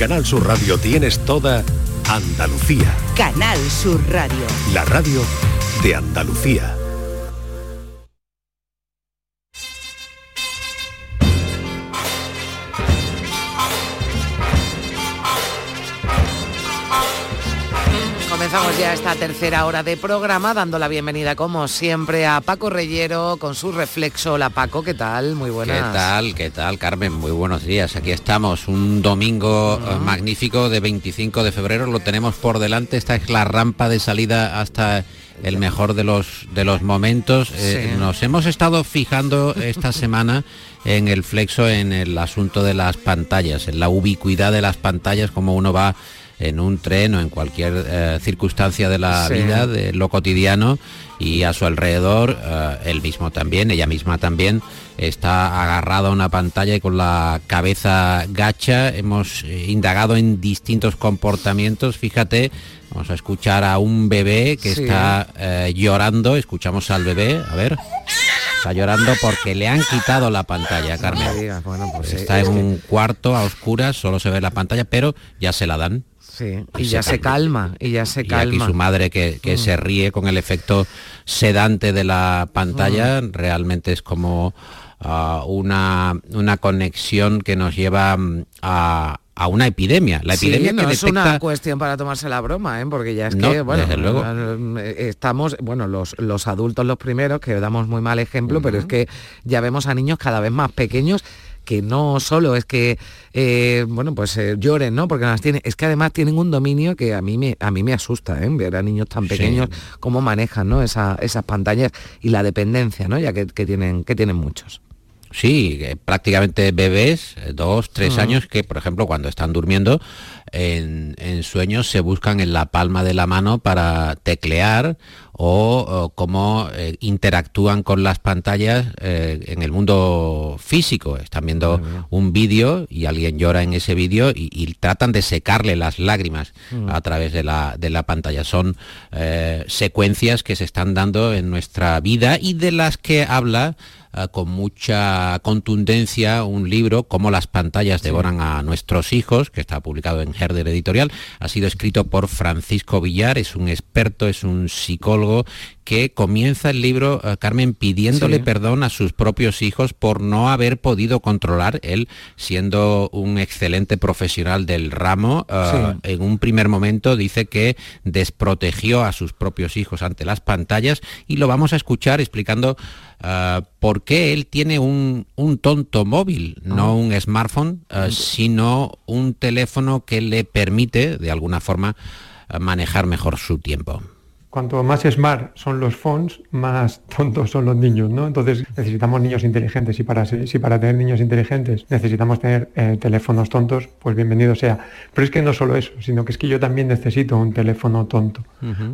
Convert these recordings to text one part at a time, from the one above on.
Canal Sur Radio tienes toda Andalucía. Canal Sur Radio. La radio de Andalucía. Ya esta tercera hora de programa, dando la bienvenida como siempre a Paco Reyero con su reflexo. Hola Paco, ¿qué tal? Muy buenas. ¿Qué tal? ¿Qué tal, Carmen? Muy buenos días. Aquí estamos, un domingo eh, magnífico de 25 de febrero, lo tenemos por delante. Esta es la rampa de salida hasta el mejor de los de los momentos. Eh, nos hemos estado fijando esta semana en el flexo en el asunto de las pantallas, en la ubicuidad de las pantallas, como uno va en un tren o en cualquier eh, circunstancia de la vida, de lo cotidiano, y a su alrededor, eh, él mismo también, ella misma también, está agarrada a una pantalla y con la cabeza gacha. Hemos eh, indagado en distintos comportamientos, fíjate, vamos a escuchar a un bebé que está llorando, escuchamos al bebé, a ver. Está llorando porque le han quitado la pantalla, Carmen. Pues está en un cuarto a oscuras, solo se ve la pantalla, pero ya se la dan y, ya se calma, y ya se calma. Y aquí su madre que, mm. se ríe con el efecto sedante de la pantalla, mm. realmente es como ah, una, una conexión que nos lleva mm, a, una epidemia. La epidemia no es una cuestión para tomarse la broma, ¿eh? porque ya es que, bueno, luego. Eh, estamos, bueno, los, los adultos los primeros, que damos muy mal ejemplo, pero es que ya vemos a niños cada vez más pequeños que no solo es que eh, bueno pues eh, lloren no porque las tienen es que además tienen un dominio que a mí me a mí me asusta ¿eh? ver a niños tan pequeños cómo manejan ¿no? esas pantallas y la dependencia no ya que, tienen que tienen muchos Sí, prácticamente bebés, dos, tres mm. años, que por ejemplo cuando están durmiendo en, sueños se buscan en la palma de la mano para teclear o, cómo eh, interactúan con las pantallas eh, en el mundo físico. Están viendo un vídeo y alguien llora en ese vídeo y, tratan de secarle las lágrimas mm. a través de la, de la pantalla. Son eh, secuencias que se están dando en nuestra vida y de las que habla con mucha contundencia un libro, Cómo las pantallas devoran a nuestros hijos, que está publicado en Herder Editorial. Ha sido escrito por Francisco Villar, es un experto, es un psicólogo que comienza el libro, eh, Carmen, pidiéndole perdón a sus propios hijos por no haber podido controlar, él siendo un excelente profesional del ramo, eh, en un primer momento dice que desprotegió a sus propios hijos ante las pantallas y lo vamos a escuchar explicando eh, por qué él tiene un, tonto móvil, no ah. un smartphone, sino un teléfono que le permite, de alguna forma, manejar mejor su tiempo cuanto más smart son los phones, más tontos son los niños, ¿no? Entonces necesitamos niños inteligentes y para, si para tener niños inteligentes necesitamos tener eh, teléfonos tontos, pues bienvenido sea. Pero es que no solo eso, sino que es que yo también necesito un teléfono tonto,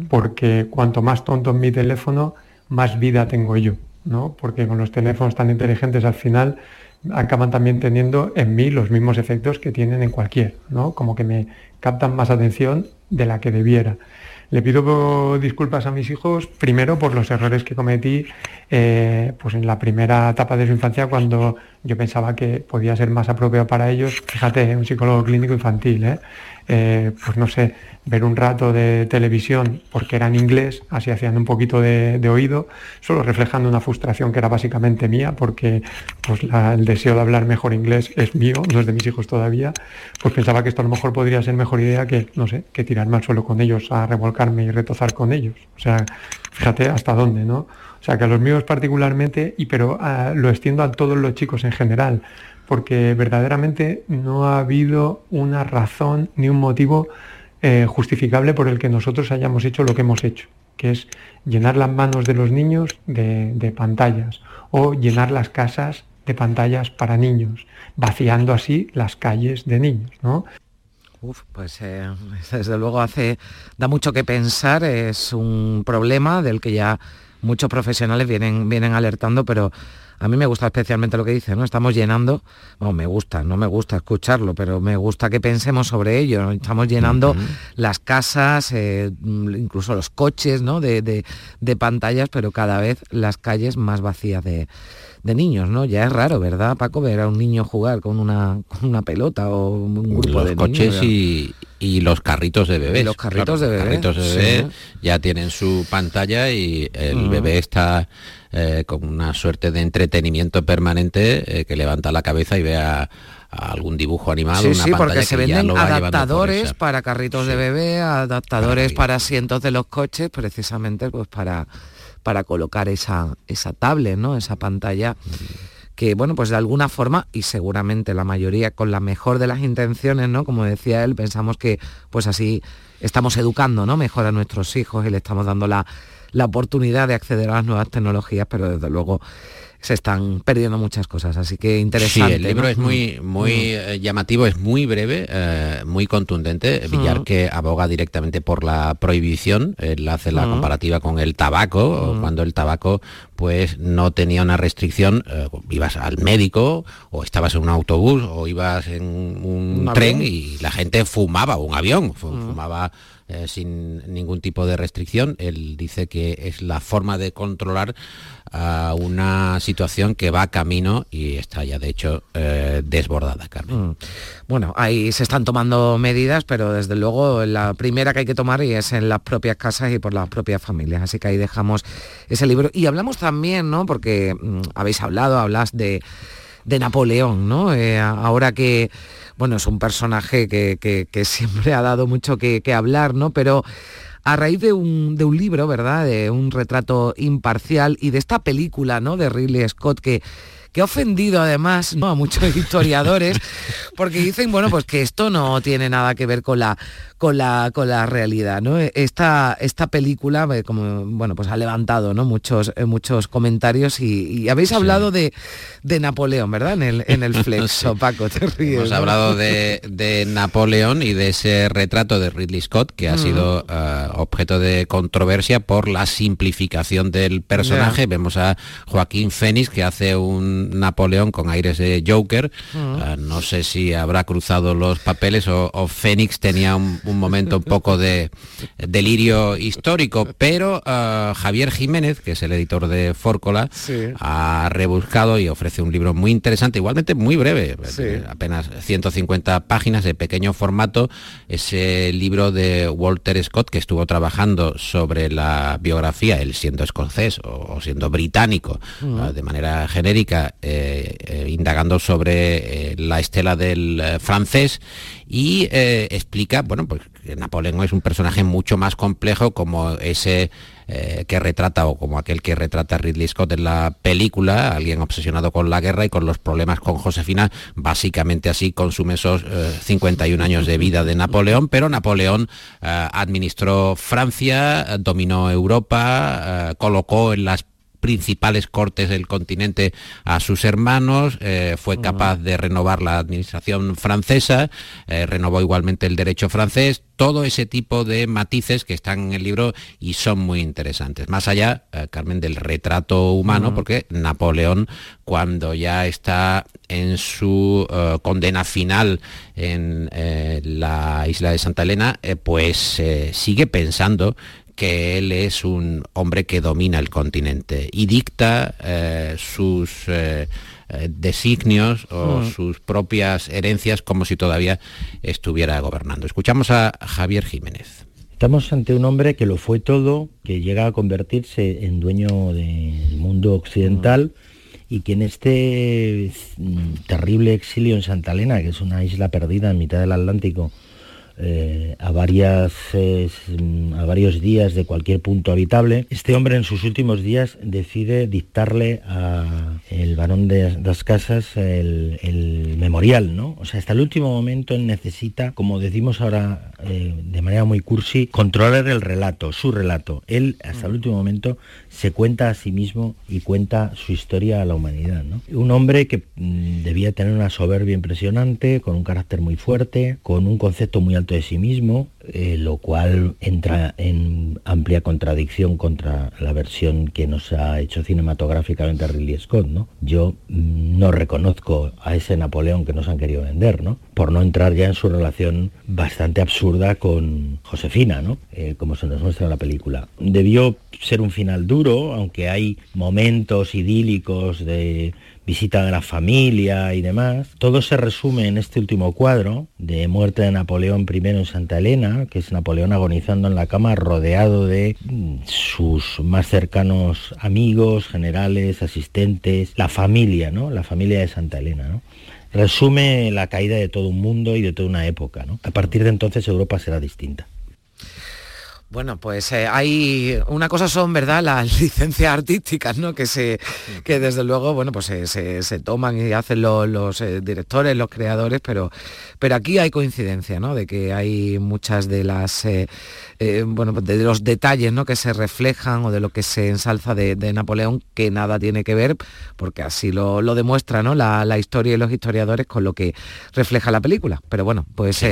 porque cuanto más tonto es mi teléfono, más vida tengo yo, ¿no? Porque con los teléfonos tan inteligentes al final acaban también teniendo en mí los mismos efectos que tienen en cualquier, ¿no? Como que me captan más atención de la que debiera. Le pido disculpas a mis hijos, primero por los errores que cometí eh, pues en la primera etapa de su infancia, cuando yo pensaba que podía ser más apropiado para ellos. Fíjate, un psicólogo clínico infantil, ¿eh? Eh, pues no sé, ver un rato de televisión porque era en inglés, así hacían un poquito de, oído, solo reflejando una frustración que era básicamente mía, porque pues, el deseo de hablar mejor inglés es mío, no es de mis hijos todavía, pues pensaba que esto a lo mejor podría ser mejor idea que, no sé, que tirarme al suelo con ellos, a revolcarme y retozar con ellos. O sea, fíjate hasta dónde, ¿no? O sea, que a los míos particularmente, y pero ah, lo extiendo a todos los chicos en general, porque verdaderamente no ha habido una razón ni un motivo eh, justificable por el que nosotros hayamos hecho lo que hemos hecho, que es llenar las manos de los niños de, pantallas o llenar las casas de pantallas para niños, vaciando así las calles de niños, ¿no? Uf, pues eh, desde luego hace, da mucho que pensar, es un problema del que ya muchos profesionales vienen, vienen alertando, pero a mí me gusta especialmente lo que dice, ¿no? Estamos llenando, bueno, me gusta, no me gusta escucharlo, pero me gusta que pensemos sobre ello. Estamos llenando las casas, eh, incluso los coches, ¿no? De, pantallas, pero cada vez las calles más vacías de, de niños, ¿no? Ya es raro, ¿verdad, Paco? Ver a un niño jugar con una, con una pelota o un grupo de coches y, y, los carritos de bebé. Los carritos de bebé. carritos de ya tienen su pantalla y el mm. bebé está eh, con una suerte de entretenimiento permanente eh, que levanta la cabeza y vea algún dibujo animado. Sí, sí, porque se venden adaptadores para carritos de bebé, adaptadores para asientos de los coches, precisamente pues para para colocar esa, esa tablet, ¿no? esa pantalla que, bueno, pues de alguna forma, y seguramente la mayoría con la mejor de las intenciones, ¿no? Como decía él, pensamos que pues así estamos educando, ¿no? Mejor a nuestros hijos y le estamos dando la, la oportunidad de acceder a las nuevas tecnologías, pero desde luego se están perdiendo muchas cosas, así que interesante. Sí, el libro es muy, mm. muy mm. Eh, llamativo, es muy breve, eh, muy contundente. Mm. Villar que aboga directamente por la prohibición, él hace la comparativa con el tabaco, cuando el tabaco pues no tenía una restricción, eh, ibas al médico o estabas en un autobús o ibas en un, tren y la gente fumaba, un avión, fumaba sin ningún tipo de restricción. Él dice que es la forma de controlar a una situación que va camino y está ya de hecho eh, desbordada, Carmen. Mm. Bueno, ahí se están tomando medidas, pero desde luego la primera que hay que tomar y es en las propias casas y por las propias familias. Así que ahí dejamos ese libro. Y hablamos también, ¿no? Porque mm, habéis hablado, hablas de, de Napoleón, ¿no? Eh, ahora que bueno, es un personaje que, siempre ha dado mucho que, que hablar, ¿no? Pero a raíz de un, de un libro, ¿verdad? De un retrato imparcial y de esta película, ¿no? De Ridley Scott que que ha ofendido además ¿no? a muchos historiadores, porque dicen, bueno, pues que esto no tiene nada que ver con la, con la, con la realidad. ¿no? Esta, esta película, eh, como, bueno, pues ha levantado ¿no? muchos, eh, muchos comentarios y, habéis hablado de, de, Napoleón, ¿verdad? En el, en el flexo, Paco, te ríes. Hemos hablado de, de, Napoleón y de ese retrato de Ridley Scott que ha sido eh, objeto de controversia por la simplificación del personaje. Vemos a Joaquín Fénix que hace un Napoleón con aires de Joker. Ah, no sé si habrá cruzado los papeles o, Fénix tenía un, momento un poco de delirio histórico, pero ah, Javier Jiménez, que es el editor de Fórcola, ha rebuscado y ofrece un libro muy interesante, igualmente muy breve, apenas 150 páginas de pequeño formato, ese libro de Walter Scott que estuvo trabajando sobre la biografía, él siendo escocés o, siendo británico, ah, de manera genérica, eh, eh, indagando sobre eh, la estela del francés y explica, bueno, pues Napoleón es un personaje mucho más complejo como ese que retrata o como aquel que retrata Ridley Scott en la película, alguien obsesionado con la guerra y con los problemas con Josefina, básicamente así consume esos 51 años de vida de Napoleón, pero Napoleón administró Francia, dominó Europa, colocó en las principales cortes del continente a sus hermanos, eh, fue capaz de renovar la administración francesa, eh, renovó igualmente el derecho francés, todo ese tipo de matices que están en el libro y son muy interesantes. Más allá, eh, Carmen, del retrato humano, porque Napoleón, cuando ya está en su condena final en la isla de Santa Elena, pues sigue pensando que él es un hombre que domina el continente y dicta eh, sus eh, eh, designios o mm. sus propias herencias como si todavía estuviera gobernando. Escuchamos a Javier Jiménez. Estamos ante un hombre que lo fue todo, que llega a convertirse en dueño del mundo occidental mm. y que en este mm, terrible exilio en Santa Elena, que es una isla perdida en mitad del Atlántico, eh, a, varias, a varios días de cualquier punto habitable. Este hombre en sus últimos días decide dictarle a el varón de las casas el, memorial, ¿no? O sea, hasta el último momento él necesita, como decimos ahora eh, de manera muy cursi, controlar el relato, su relato. Él hasta el último momento se cuenta a sí mismo y cuenta su historia a la humanidad. Un hombre que mm, debía tener una soberbia impresionante, con un carácter muy fuerte, con un concepto muy alto de sí mismo, eh, lo cual entra en amplia contradicción contra la versión que nos ha hecho cinematográficamente Ridley Scott, ¿no? Yo mm, no reconozco a ese Napoleón que nos han querido vender, ¿no? Por no entrar ya en su relación bastante absurda con Josefina, ¿no? Eh, como se nos muestra en la película. Debió ser un final duro, aunque hay momentos idílicos de visita de la familia y demás. Todo se resume en este último cuadro de muerte de Napoleón I en Santa Elena, que es Napoleón agonizando en la cama rodeado de mm, sus más cercanos amigos, generales, asistentes, la familia, ¿no? La familia de Santa Elena. Resume la caída de todo un mundo y de toda una época. A partir de entonces Europa será distinta. Bueno, pues eh, hay una cosa son, ¿verdad? Las licencias artísticas, ¿no? Que se, que desde luego, bueno, pues se, toman y hacen los, eh, directores, los creadores, pero, pero aquí hay coincidencia, ¿no? De que hay muchas de las, eh, bueno, de los detalles, ¿no? Que se reflejan o de lo que se ensalza de, Napoleón que nada tiene que ver, porque así lo, demuestra, ¿no? La, historia y los historiadores con lo que refleja la película. Pero bueno, pues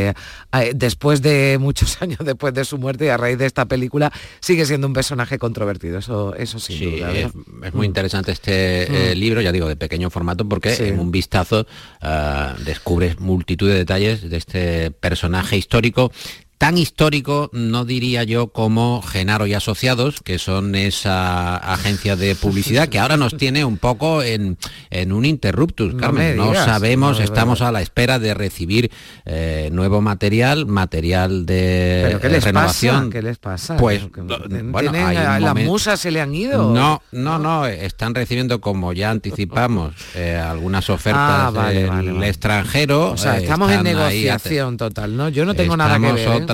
después de muchos años después de su muerte y a raíz de esta película sigue siendo un personaje controvertido, eso, eso sin duda. Es, muy interesante este eh, mm. libro, ya digo, de pequeño formato, porque en un vistazo uh, descubres multitud de detalles de este personaje histórico tan histórico, no diría yo, como Genaro y Asociados, que son esa agencia de publicidad que ahora nos tiene un poco en, un interruptus, Carmen. No, sabemos, estamos a la espera de recibir eh, nuevo material, material de ¿Pero qué les renovación. Pasa? ¿Qué les pasa? Pues, bueno, las musas se le han ido. No, no, no, están recibiendo, como ya anticipamos, eh, algunas ofertas ah, del extranjero. O sea, estamos en negociación total, ¿no? Yo no tengo nada que ver. ¿eh?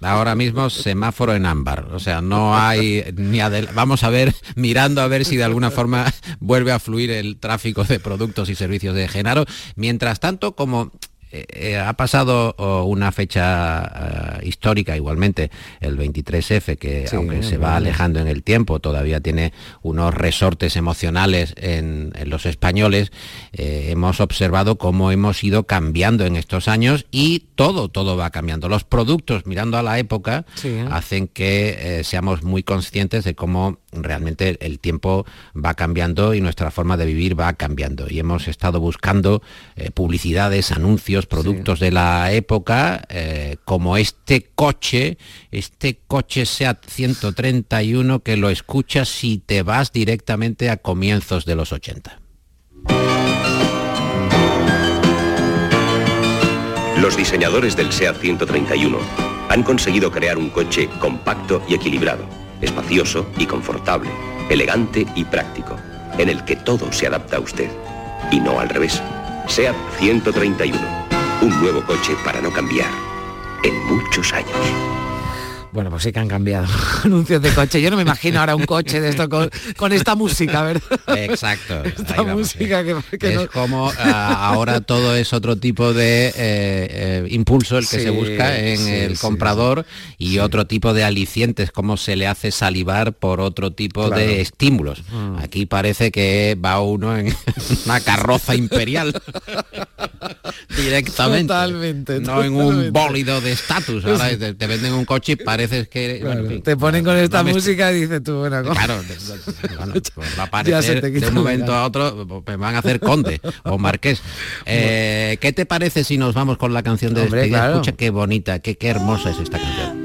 Ahora mismo semáforo en ámbar. O sea, no hay ni vamos a ver, mirando a ver si de alguna forma vuelve a fluir el tráfico de productos y servicios de Genaro. Mientras tanto, como eh, eh, ha pasado oh, una fecha eh, histórica igualmente, el 23F, que aunque se va alejando en el tiempo, todavía tiene unos resortes emocionales en, los españoles, hemos observado cómo hemos ido cambiando en estos años y todo, todo va cambiando. Los productos, mirando a la época, hacen que seamos muy conscientes de cómo realmente el tiempo va cambiando y nuestra forma de vivir va cambiando. Y hemos estado buscando publicidades, anuncios, productos de la época, eh, como este coche, este coche SEAT 131 que lo escuchas si te vas directamente a comienzos de los 80. Los diseñadores del SEAT 131 han conseguido crear un coche compacto y equilibrado, espacioso y confortable, elegante y práctico, en el que todo se adapta a usted, y no al revés. SEAT 131 un nuevo coche para no cambiar en muchos años. Bueno, pues sí que han cambiado anuncios de coche. Yo no me imagino ahora un coche de esto con, esta música, ¿verdad? Exacto. Esta música que, es como ah, ahora todo es otro tipo de eh, eh, impulso el que se busca en el comprador y otro tipo de alicientes, como se le hace salivar por otro tipo de estímulos. Mm. Aquí parece que va uno en una carroza imperial directamente. Totalmente. No en un bólido de estatus. Ahora te, venden un coche y parece que... te ponen con esta música y dices tú, bueno, Claro, pues va a aparecer de un momento a otro, pues me van a hacer conde o marqués. Eh, ¿Qué te parece si nos vamos con la canción de Hombre, Escucha qué bonita, qué, qué hermosa es esta canción.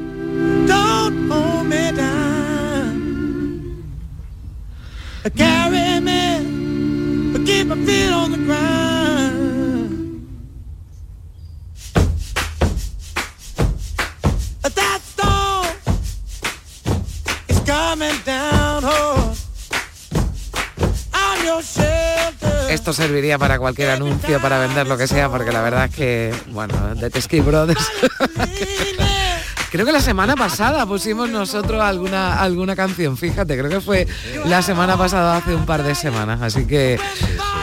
Esto serviría para cualquier anuncio, para vender lo que sea, porque la verdad es que, bueno, de Tesky Brothers. creo que la semana pasada pusimos nosotros alguna alguna canción, fíjate, creo que fue la semana pasada hace un par de semanas, así que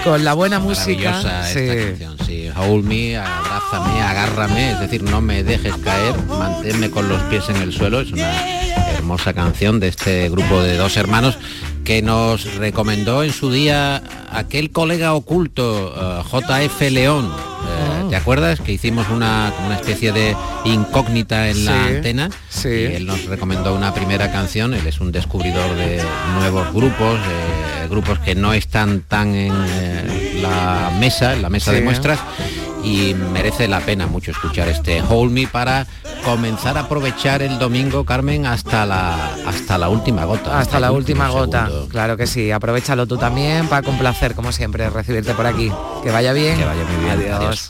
con la buena música, sí. canción, sí, hold me, abrázame, agárrame, es decir, no me dejes caer, manténme con los pies en el suelo, es una hermosa canción de este grupo de dos hermanos que nos recomendó en su día aquel colega oculto, eh, JF León. Eh, ¿Te acuerdas que hicimos una, una especie de incógnita en la antena? Sí. Y él nos recomendó una primera canción. Él es un descubridor de nuevos grupos, grupos que no están tan en eh, la mesa, en la mesa de muestras y merece la pena mucho escuchar este Hold Me para comenzar a aprovechar el domingo, Carmen, hasta la hasta la última gota. Hasta, la última gota, claro que sí. Aprovechalo tú también para complacer, como siempre, recibirte por aquí. Que vaya bien. Que vaya muy bien. Adiós.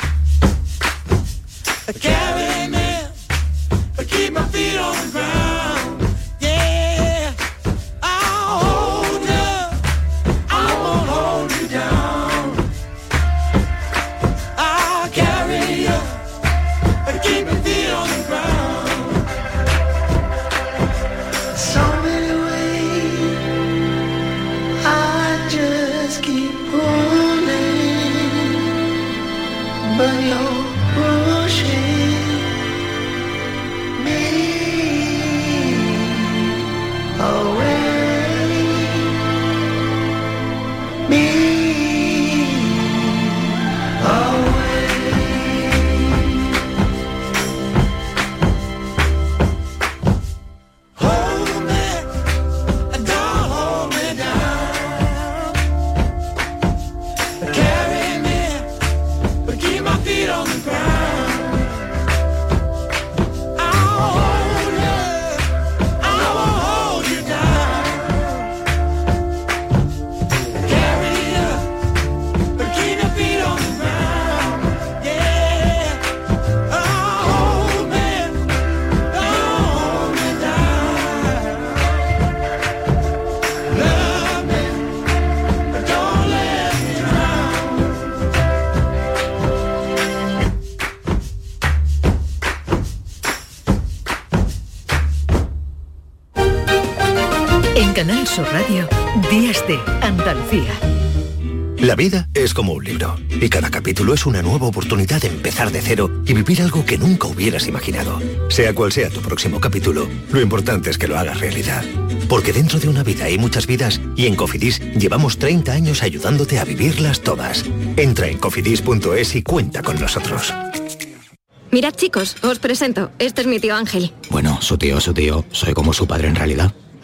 Radio, Días de Andalucía. La vida es como un libro y cada capítulo es una nueva oportunidad de empezar de cero y vivir algo que nunca hubieras imaginado. Sea cual sea tu próximo capítulo, lo importante es que lo hagas realidad. Porque dentro de una vida hay muchas vidas y en Cofidis llevamos 30 años ayudándote a vivirlas todas. Entra en cofidis.es y cuenta con nosotros. Mirad chicos, os presento. Este es mi tío Ángel. Bueno, su tío, su tío. Soy como su padre en realidad.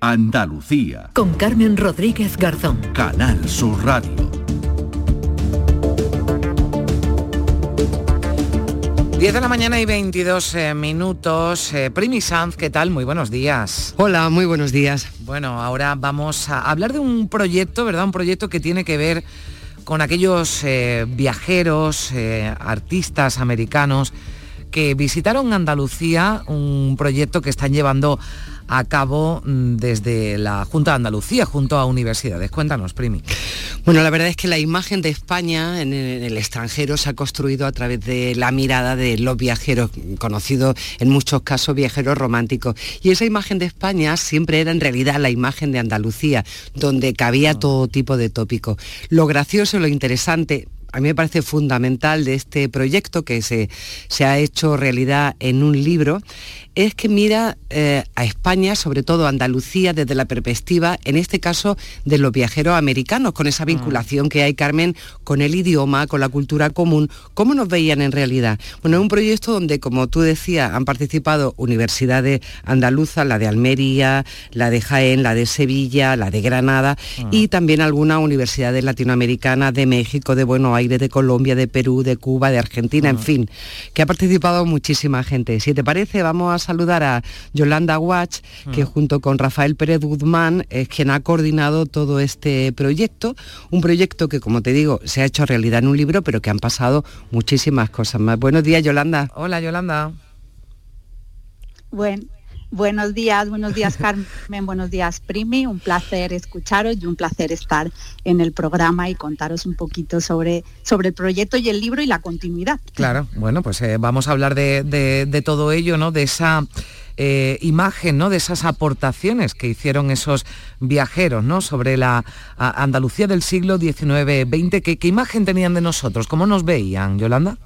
Andalucía. Con Carmen Rodríguez Garzón. Canal Sur Radio. 10 de la mañana y 22 eh, minutos. Eh, Primi Sanz, ¿qué tal? Muy buenos días. Hola, muy buenos días. Bueno, ahora vamos a hablar de un proyecto, ¿verdad? Un proyecto que tiene que ver con aquellos eh, viajeros, artistas americanos que visitaron Andalucía, un proyecto que están llevando a cabo mm, desde la Junta de Andalucía junto a universidades. Cuéntanos, Primi. Bueno, la verdad es que la imagen de España en el extranjero se ha construido a través de la mirada de los viajeros, conocidos en muchos casos viajeros románticos. Y esa imagen de España siempre era en realidad la imagen de Andalucía, donde cabía ah. todo tipo de tópicos. Lo gracioso, lo interesante, a mí me parece fundamental de este proyecto que se, se ha hecho realidad en un libro es que mira eh, a España, sobre todo a Andalucía, desde la perspectiva, en este caso, de los viajeros americanos, con esa mm. vinculación que hay, Carmen, con el idioma, con la cultura común. ¿Cómo nos veían en realidad? Bueno, es un proyecto donde, como tú decías, han participado universidades andaluzas, la de Almería, la de Jaén, la de Sevilla, la de Granada mm. y también algunas universidades latinoamericanas de México, de Buenos Aires, de Colombia, de Perú, de Cuba, de Argentina, en mm. fin, que ha participado muchísima gente. Si te parece, vamos a saludar a Yolanda Watch, que junto con Rafael Pérez Guzmán es quien ha coordinado todo este proyecto, un proyecto que, como te digo, se ha hecho realidad en un libro, pero que han pasado muchísimas cosas más. Buenos días, Yolanda. Hola, Yolanda. Bueno, Buenos días, buenos días Carmen, buenos días Primi, un placer escucharos y un placer estar en el programa y contaros un poquito sobre, sobre el proyecto y el libro y la continuidad. Claro, bueno, pues eh, vamos a hablar de, todo ello, ¿no? De esa eh, imagen, ¿no? De esas aportaciones que hicieron esos viajeros, ¿no? Sobre la Andalucía del siglo XIX-XX. ¿Qué, ¿Qué imagen tenían de nosotros? ¿Cómo nos veían, Yolanda?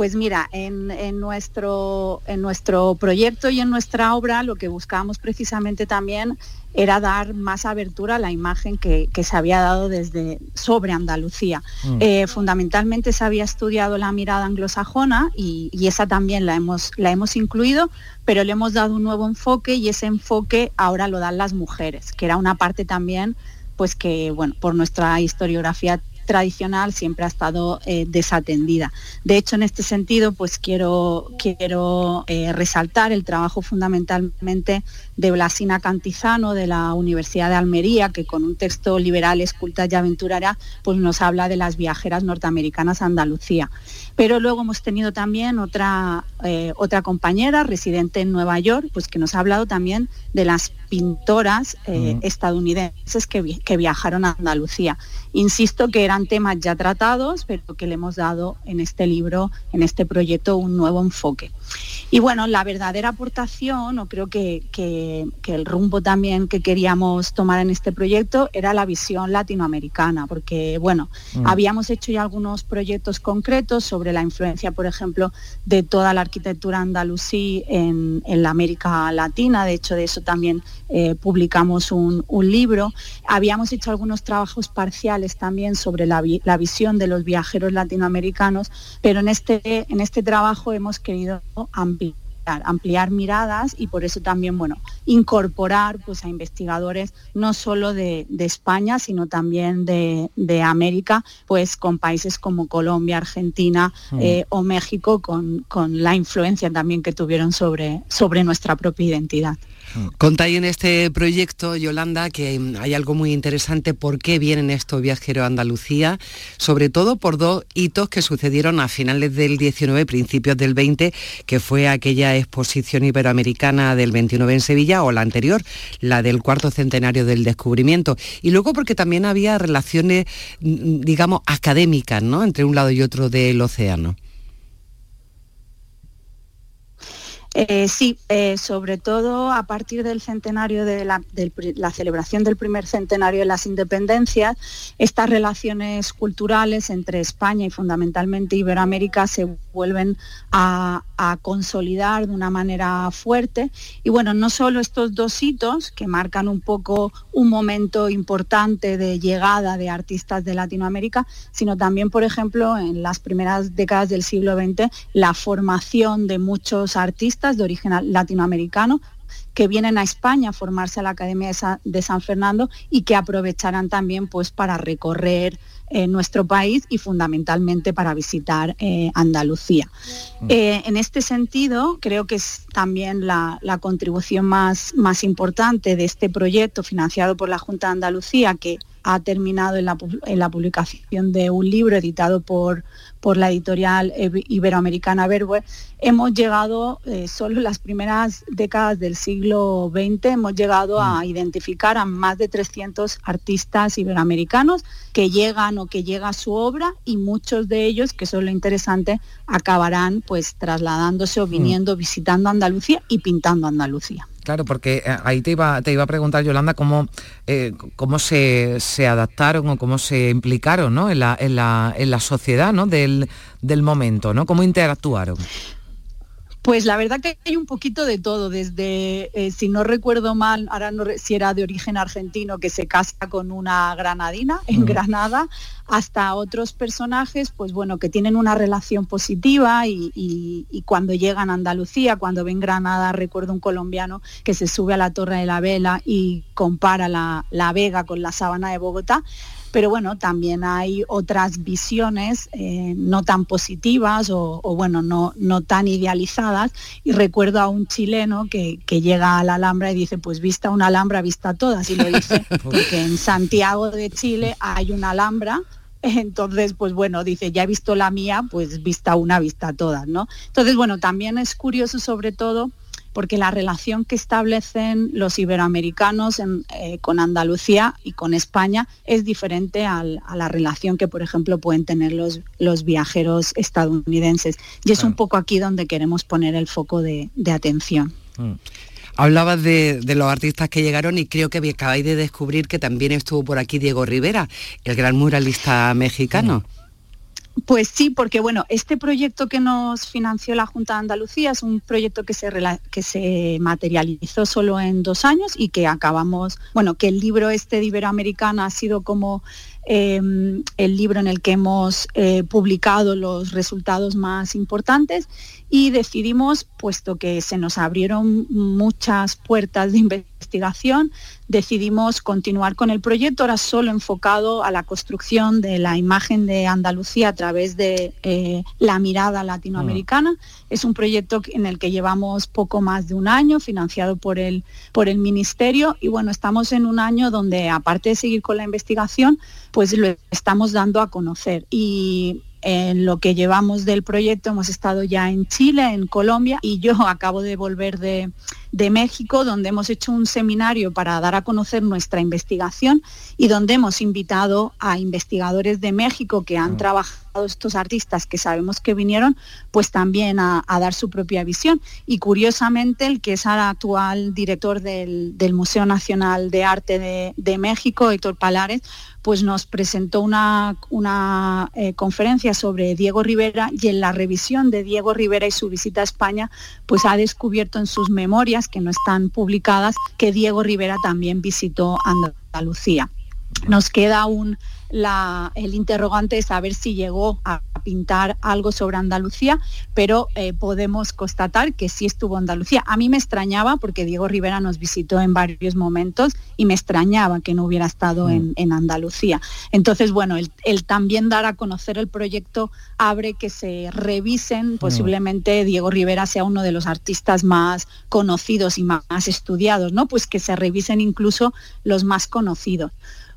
Pues mira, en, nuestro, en nuestro proyecto y en nuestra obra lo que buscábamos precisamente también era dar más abertura a la imagen que, se había dado desde sobre Andalucía. Mm. Eh, fundamentalmente se había estudiado la mirada anglosajona y, esa también la hemos, la hemos incluido, pero le hemos dado un nuevo enfoque y ese enfoque ahora lo dan las mujeres, que era una parte también pues que bueno, por nuestra historiografía tradicional siempre ha estado eh, desatendida. De hecho, en este sentido, pues quiero, quiero eh, resaltar el trabajo fundamentalmente de Blasina Cantizano de la Universidad de Almería, que con un texto liberal, esculta y aventurera, pues nos habla de las viajeras norteamericanas a Andalucía. Pero luego hemos tenido también otra, eh, otra compañera residente en Nueva York, pues que nos ha hablado también de las pintoras estadounidenses que, que viajaron a Andalucía. Insisto que eran temas ya tratados, pero que le hemos dado en este libro, en este proyecto, un nuevo enfoque. Y bueno, la verdadera aportación, o creo que, el rumbo también que queríamos tomar en este proyecto era la visión latinoamericana, porque bueno, mm. habíamos hecho ya algunos proyectos concretos sobre la influencia, por ejemplo, de toda la arquitectura andalusí en, la América Latina, de hecho de eso también eh, publicamos un, libro. Habíamos hecho algunos trabajos parciales también sobre la, la visión de los viajeros latinoamericanos, pero en este, en este trabajo hemos querido ampliar ampliar miradas y por eso también, bueno, incorporar pues, a investigadores no solo de, España, sino también de, América, pues con países como Colombia, Argentina mm. eh, o México, con, con, la influencia también que tuvieron sobre, sobre nuestra propia identidad. Contáis en este proyecto, Yolanda, que hay algo muy interesante, por qué vienen estos viajeros a Andalucía, sobre todo por dos hitos que sucedieron a finales del 19, principios del 20, que fue aquella exposición iberoamericana del 29 en Sevilla o la anterior, la del cuarto centenario del descubrimiento. Y luego porque también había relaciones, mm, digamos, académicas, ¿no? Entre un lado y otro del océano. Eh, sí, eh, sobre todo a partir del centenario de la, celebración del primer centenario de las independencias, estas relaciones culturales entre España y fundamentalmente Iberoamérica se vuelven a, consolidar de una manera fuerte. Y bueno, no solo estos dos hitos que marcan un poco un momento importante de llegada de artistas de Latinoamérica, sino también, por ejemplo, en las primeras décadas del siglo XX, la formación de muchos artistas de origen latinoamericano que vienen a España a formarse a la Academia de San Fernando y que aprovecharán también pues, para recorrer eh, nuestro país y fundamentalmente para visitar eh, Andalucía. Mm. Eh, en este sentido, creo que es también la, contribución más, más importante de este proyecto financiado por la Junta de Andalucía, que ha terminado en la, en la publicación de un libro editado por, por la editorial iberoamericana Verbe, hemos llegado, eh, solo en las primeras décadas del siglo XX, hemos llegado a mm. identificar a más de 300 artistas iberoamericanos que llegan que llega su obra y muchos de ellos, que eso es lo interesante, acabarán pues trasladándose o mm. viniendo, visitando Andalucía y pintando Andalucía. Claro, porque eh, ahí te iba, te iba a preguntar, Yolanda, cómo, eh, cómo se, adaptaron o cómo se implicaron ¿no? en, la, en, la, en la sociedad ¿no? del, del momento, ¿no? ¿Cómo interactuaron? Pues la verdad que hay un poquito de todo, desde, eh, si no recuerdo mal, ahora no si era de origen argentino que se casa con una granadina en Granada, hasta otros personajes, pues bueno, que tienen una relación positiva y, cuando llegan a Andalucía, cuando ven Granada, recuerdo un colombiano que se sube a la Torre de la Vela y compara la, la Vega con la Sabana de Bogotá pero bueno, también hay otras visiones eh, no tan positivas o, bueno, no, no, tan idealizadas. Y recuerdo a un chileno que, llega a la Alhambra y dice, pues vista una Alhambra, vista todas. Y lo dice porque en Santiago de Chile hay una Alhambra Entonces, pues bueno, dice, ya he visto la mía, pues vista una, vista todas, ¿no? Entonces, bueno, también es curioso sobre todo porque la relación que establecen los iberoamericanos eh, con Andalucía y con España es diferente a la relación que, por ejemplo, pueden tener los, los viajeros estadounidenses. Y es un poco aquí donde queremos poner el foco de, atención. Mm. Hablabas de, los artistas que llegaron y creo que acabáis de descubrir que también estuvo por aquí Diego Rivera, el gran muralista mexicano. Pues sí, porque bueno, este proyecto que nos financió la Junta de Andalucía es un proyecto que se, que se materializó solo en dos años y que acabamos, bueno, que el libro este de Iberoamericana ha sido como em, el libro en el que hemos eh, publicado los resultados más importantes y decidimos, puesto que se nos abrieron muchas puertas de investigación, decidimos continuar con el proyecto, ahora solo enfocado a la construcción de la imagen de Andalucía a través de eh, la mirada latinoamericana. Es un proyecto en el que llevamos poco más de un año, financiado por el, por el Ministerio, y bueno, estamos en un año donde, aparte de seguir con la investigación, pues lo estamos dando a conocer. Y en lo que llevamos del proyecto hemos estado ya en Chile, en Colombia y yo acabo de volver de, de México, donde hemos hecho un seminario para dar a conocer nuestra investigación y donde hemos invitado a investigadores de México que han ah. trabajado estos artistas que sabemos que vinieron, pues también a, dar su propia visión. Y curiosamente, el que es ahora actual director del, Museo Nacional de Arte de, México, Héctor Palares, pues nos presentó una, una eh, conferencia sobre Diego Rivera y en la revisión de Diego Rivera y su visita a España, pues ha descubierto en sus memorias que no están publicadas, que Diego Rivera también visitó Andalucía. Nos queda un el interrogante es saber si llegó a pintar algo sobre Andalucía, pero eh, podemos constatar que sí estuvo Andalucía. A mí me extrañaba porque Diego Rivera nos visitó en varios momentos y me extrañaba que no hubiera estado en, mm. Andalucía. Entonces, bueno, el, también dar a conocer el proyecto abre que se revisen, mm. posiblemente Diego Rivera sea uno de los artistas más conocidos y más estudiados, ¿no? Pues que se revisen incluso los más conocidos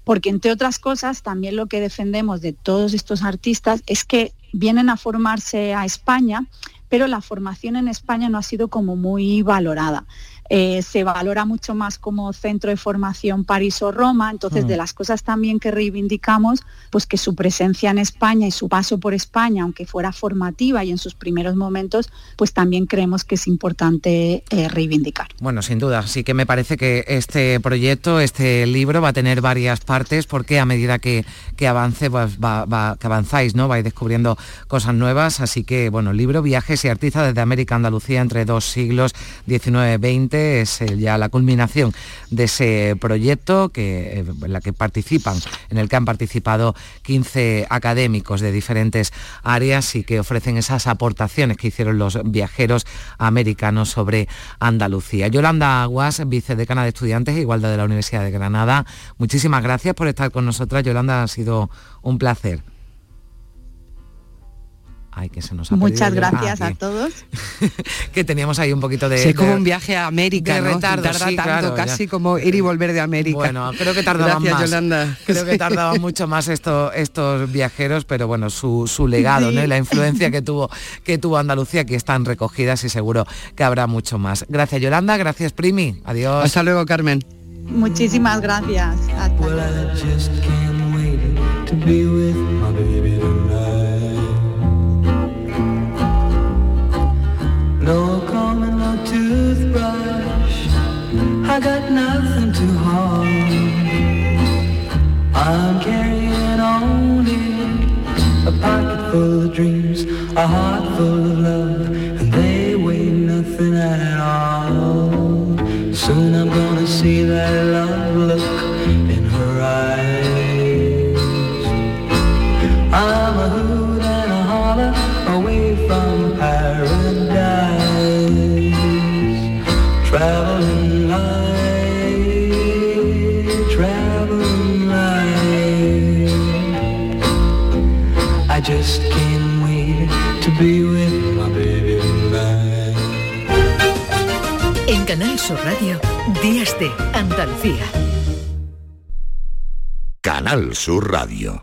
porque entre otras cosas también lo que defendemos de todos estos artistas es que vienen a formarse a España, pero la formación en España no ha sido como muy valorada. Eh, se valora mucho más como centro de formación París o Roma, entonces de mm. las cosas también que reivindicamos, pues que su presencia en España y su paso por España, aunque fuera formativa y en sus primeros momentos, pues también creemos que es importante eh, reivindicar. Bueno, sin duda, sí que me parece que este proyecto, este libro va a tener varias partes porque a medida que, que avance, pues va, que avanzáis, ¿no? Vais descubriendo cosas nuevas, así que bueno, libro, viajes y artistas desde América Andalucía entre dos siglos, 19-20 es eh, ya la culminación de ese proyecto que, eh, en la que participan, en el que han participado 15 académicos de diferentes áreas y que ofrecen esas aportaciones que hicieron los viajeros americanos sobre Andalucía. Yolanda Aguas, vicedecana de Estudiantes e Igualdad de la Universidad de Granada, muchísimas gracias por estar con nosotras. Yolanda, ha sido un placer. Ay, que se nos ha Muchas gracias a todos. que teníamos ahí un poquito de... Es como un viaje a América, ¿no? Retardo, Tarda tanto, casi como ir y volver de América. Bueno, creo que tardaban más. Yolanda. Creo que tardaban mucho más esto, estos viajeros, pero bueno, su, legado, ¿no? Y la influencia que tuvo, que tuvo Andalucía, que están recogidas y seguro que habrá mucho más. Gracias, Yolanda. Gracias, Primi. Adiós. Hasta luego, Carmen. Muchísimas gracias. No I got nothing to hold. I'm carrying only a pocket full of dreams, a heart full of love, and they weigh nothing at all. Soon I'm gonna see that love just can't wait to be with my baby tonight. En Canal Sur Radio, Días de Andalucía. Canal Sur Radio.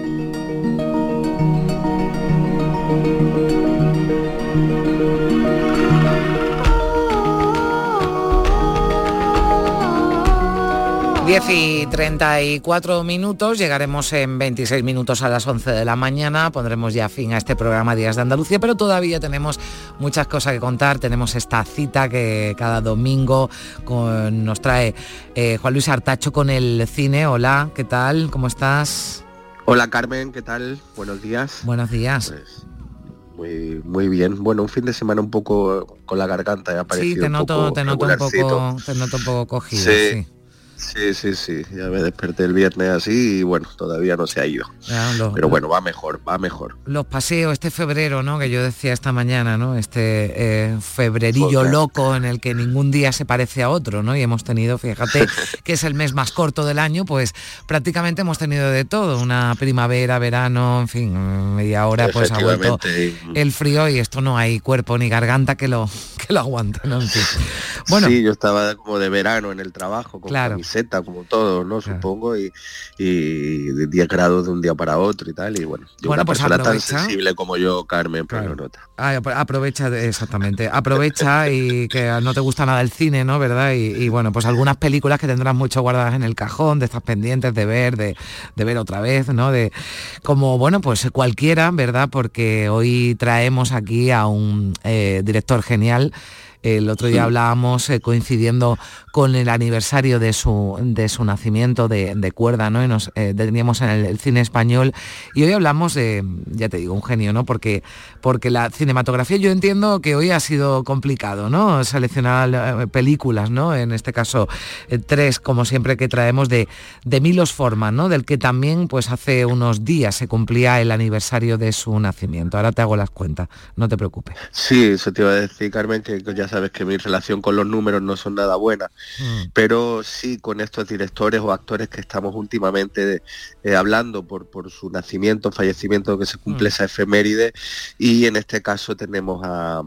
10 y 34 minutos, llegaremos en 26 minutos a las 11 de la mañana, pondremos ya fin a este programa Días de Andalucía, pero todavía tenemos muchas cosas que contar, tenemos esta cita que cada domingo nos trae eh, Juan Luis Artacho con el cine. Hola, ¿qué tal? ¿Cómo estás? Hola Carmen, ¿qué tal? Buenos días. Buenos días. Pues, muy, muy bien. Bueno, un fin de semana un poco con la garganta. Ha sí, te noto, te noto un poco, te noto un poco cogido. sí. Sí, sí, sí. Ya me desperté el viernes así y bueno, todavía no se ha ido. Pero bueno, va mejor, va mejor. Los paseos, este febrero, ¿no? Que yo decía esta mañana, ¿no? Este eh, febrerillo loco en el que ningún día se parece a otro, ¿no? Y hemos tenido, fíjate, que es el mes más corto del año, pues prácticamente hemos tenido de todo. Una primavera, verano, en fin, media hora pues ha vuelto el frío y esto no hay cuerpo ni garganta que lo, que lo aguante, ¿no? Bueno, sí, yo estaba como de verano en el trabajo, con claro como todo, ¿no? Supongo, y, y, de 10 grados de un día para otro y tal, y bueno, una pues persona tan sensible como yo, Carmen, pero pues nota. aprovecha, exactamente, aprovecha y que no te gusta nada el cine, ¿no? ¿Verdad? Y, bueno, pues algunas películas que tendrás mucho guardadas en el cajón, de estas pendientes de ver, de, ver otra vez, ¿no? De como, bueno, pues cualquiera, ¿verdad? Porque hoy traemos aquí a un eh, director genial el otro día hablábamos eh, coincidiendo con el aniversario de su, de su nacimiento de, cuerda, ¿no? Y nos eh, deteníamos en el, cine español. Y hoy hablamos de, ya te digo, un genio, ¿no? Porque, porque la cinematografía yo entiendo que hoy ha sido complicado, ¿no? Seleccionar eh, películas, ¿no? En este caso, tres, como siempre que traemos, de, de Milos Forman, ¿no? Del que también, pues hace unos días se cumplía el aniversario de su nacimiento. Ahora te hago las cuentas, no te preocupes. Sí, eso te iba a decir, Carmen, que ya sabes que mi relación con los números no son nada buena, mm. pero sí con estos directores o actores que estamos últimamente eh, hablando por, por su nacimiento, fallecimiento, que se cumple mm. esa efeméride, y en este caso tenemos a,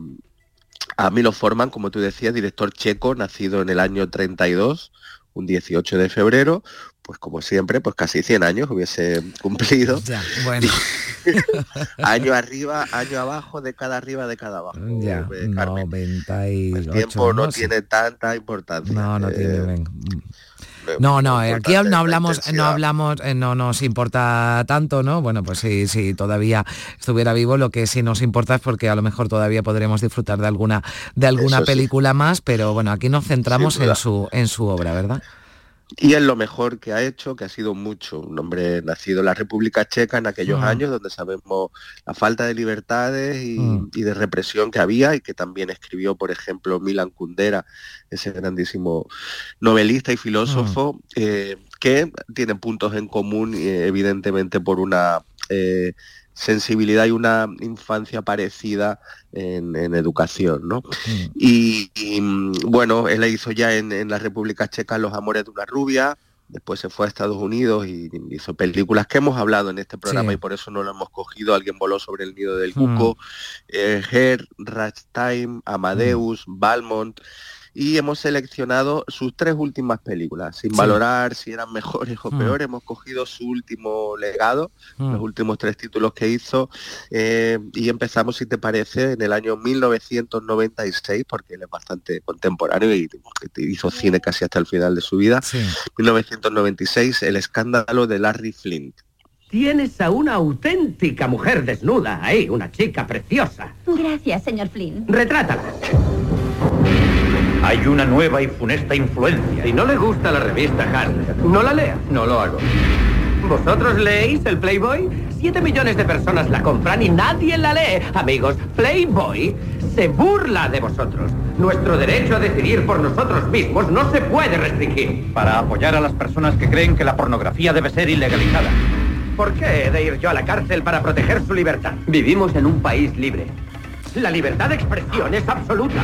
a Milo Forman, como tú decías, director checo, nacido en el año 32, un 18 de febrero, pues como siempre, pues casi 100 años hubiese cumplido. bueno. año arriba, año abajo, de cada arriba, de cada abajo. Ya, 98, El tiempo no, tiene tanta importancia. No, no tiene. Eh, no, no, aquí no hablamos, no hablamos, eh, no nos importa tanto, ¿no? Bueno, pues sí, sí, todavía estuviera vivo, lo que sí nos importa es porque a lo mejor todavía podremos disfrutar de alguna, de alguna película más, pero bueno, aquí nos centramos en su, en su obra, ¿verdad? Y es lo mejor que ha hecho, que ha sido mucho. Un hombre nacido en la República Checa en aquellos años, donde sabemos la falta de libertades mm. y, de represión que había, y que también escribió, por ejemplo, Milan Kundera, ese grandísimo novelista y filósofo, mm. eh, que tienen puntos en común, eh, evidentemente, por una eh, sensibilidad y una infancia parecida en, educación, ¿no? Y, mm, bueno, él hizo ya en, la República Checa Los Amores de una Rubia, después se fue a Estados Unidos y hizo películas que hemos hablado en este programa y por eso no lo hemos cogido. Alguien voló sobre el nido del cuco, mm. eh, Her, Ragtime, Amadeus, Balmont y hemos seleccionado sus tres últimas películas, sin valorar si eran mejores o mm. peores, hemos cogido su último legado, mm. los últimos tres títulos que hizo eh, y empezamos, si te parece, en el año 1996, porque él es bastante contemporáneo y hizo cine casi hasta el final de su vida. 1996, El escándalo de Larry Flint. Tienes a una auténtica mujer desnuda ahí, una chica preciosa. Gracias, señor Flynn. Retrátala. Hay una nueva y funesta influencia. Si no le gusta la revista Harler, no la lea. No lo hago. ¿Vosotros leéis el Playboy? Siete millones de personas la compran y nadie la lee. Amigos, Playboy se burla de vosotros. Nuestro derecho a decidir por nosotros mismos no se puede restringir. Para apoyar a las personas que creen que la pornografía debe ser ilegalizada. ¿Por qué he de ir yo a la cárcel para proteger su libertad? Vivimos en un país libre. La libertad de expresión es absoluta.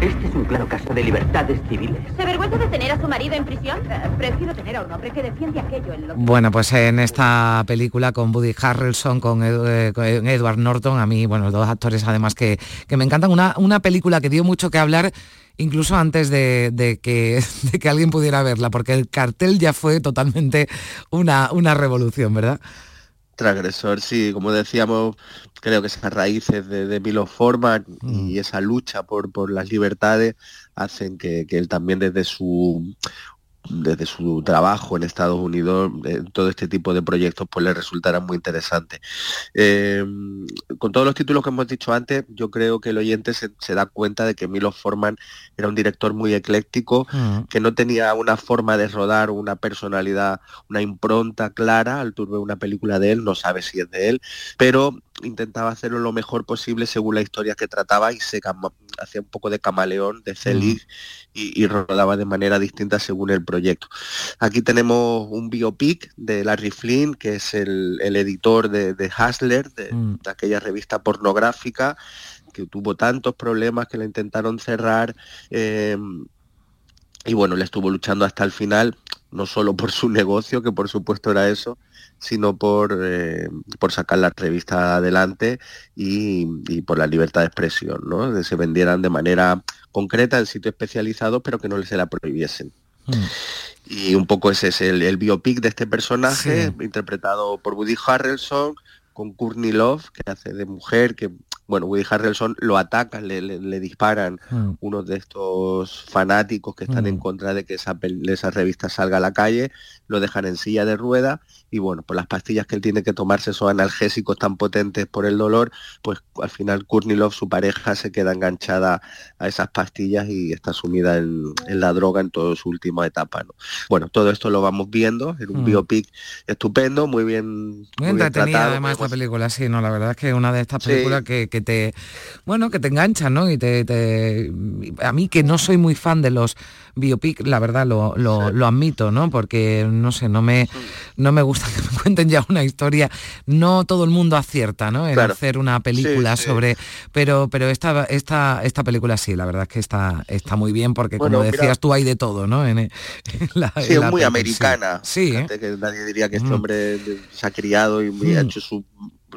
Este es un claro caso de libertades civiles. ¿Se vergüenza de tener a su marido en prisión? Eh, prefiero tener a un hombre que defiende aquello en lo Bueno, pues en esta película con Woody Harrelson, con, eh, Edward Norton, a mí, bueno, dos actores además que, que me encantan. Una, una película que dio mucho que hablar incluso antes de, que, que, alguien pudiera verla, porque el cartel ya fue totalmente una, una revolución, ¿verdad? Transgresor, sí, como decíamos, creo que esas raíces de, de Milo Forman y mm. esa lucha por, por las libertades hacen que, que, él también desde su desde su trabajo en Estados Unidos, eh, todo este tipo de proyectos pues le resultarán muy interesantes. Eh, con todos los títulos que hemos dicho antes, yo creo que el oyente se, da cuenta de que Milo Forman era un director muy ecléctico, mm. que no tenía una forma de rodar, una personalidad, una impronta clara al turbe una película de él, no sabe si es de él, pero intentaba hacerlo lo mejor posible según la historia que trataba y se hacía un poco de camaleón, de Celig y, rodaba de manera distinta según el proyecto. Aquí tenemos un biopic de Larry Flynn, que es el, editor de, de Hustler, mm. de, aquella revista pornográfica que tuvo tantos problemas que la intentaron cerrar. Eh, y bueno, le estuvo luchando hasta el final, no solo por su negocio, que por supuesto era eso, sino por, eh, por sacar la revista adelante y, por la libertad de expresión, ¿no? que se vendieran de manera concreta en sitios especializados, pero que no se la prohibiesen. Hmm. Y un poco ese es el, biopic de este personaje, interpretado por Woody Harrelson, con Courtney Love, que hace de mujer, que bueno, Woody Harrelson lo atacan, le, disparan mm. unos de estos fanáticos que están en mm. contra de que esa, esa, revista salga a la calle, lo dejan en silla de rueda y bueno, por las pastillas que él tiene que tomarse son analgésicos tan potentes por el dolor, pues al final Courtney Love, su pareja, se queda enganchada a esas pastillas y está sumida en, la droga en toda su última etapa. ¿no? Bueno, todo esto lo vamos viendo en un mm. biopic estupendo, muy bien, muy, entretenida además esta película, sí, no, la verdad es que una de estas películas que que te, bueno, que te enganchan, ¿no? Y te, a mí que no soy muy fan de los biopic, la verdad lo, lo, admito, ¿no? Porque, no sé, no me, no me gusta que me cuenten ya una historia. No todo el mundo acierta, ¿no? En hacer una película sobre... Pero, pero esta, esta, esta película sí, la verdad es que está, está muy bien porque, como decías tú, hay de todo, ¿no? En, la, sí, es muy americana. Sí. ¿eh? Que nadie diría que este mm. hombre se ha criado y ha mm. hecho su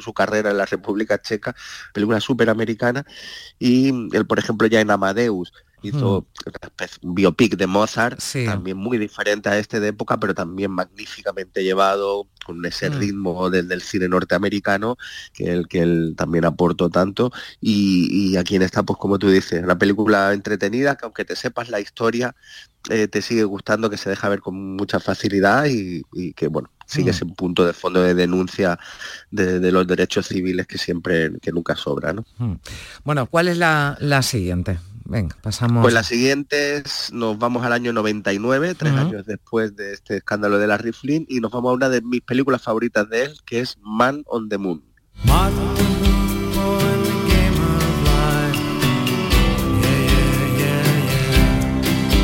su carrera en la República Checa, película súper americana, y él, por ejemplo, ya en Amadeus hizo un biopic de Mozart, también muy diferente a este de época, pero también magníficamente llevado, con ese mm. ritmo del, del, cine norteamericano, que él, que él también aportó tanto, y, aquí en esta, pues como tú dices, una película entretenida, que aunque te sepas la historia, eh, te sigue gustando, que se deja ver con mucha facilidad y, y que, bueno, sigue mm. ese punto de fondo de denuncia de, los derechos civiles que siempre, que nunca sobra. ¿no? Bueno, ¿cuál es la, siguiente? Venga, pasamos. Pues la siguiente es, nos vamos al año 99, tres años después de este escándalo de la Flynn, y nos vamos a una de mis películas favoritas de él, que es Man on the Moon.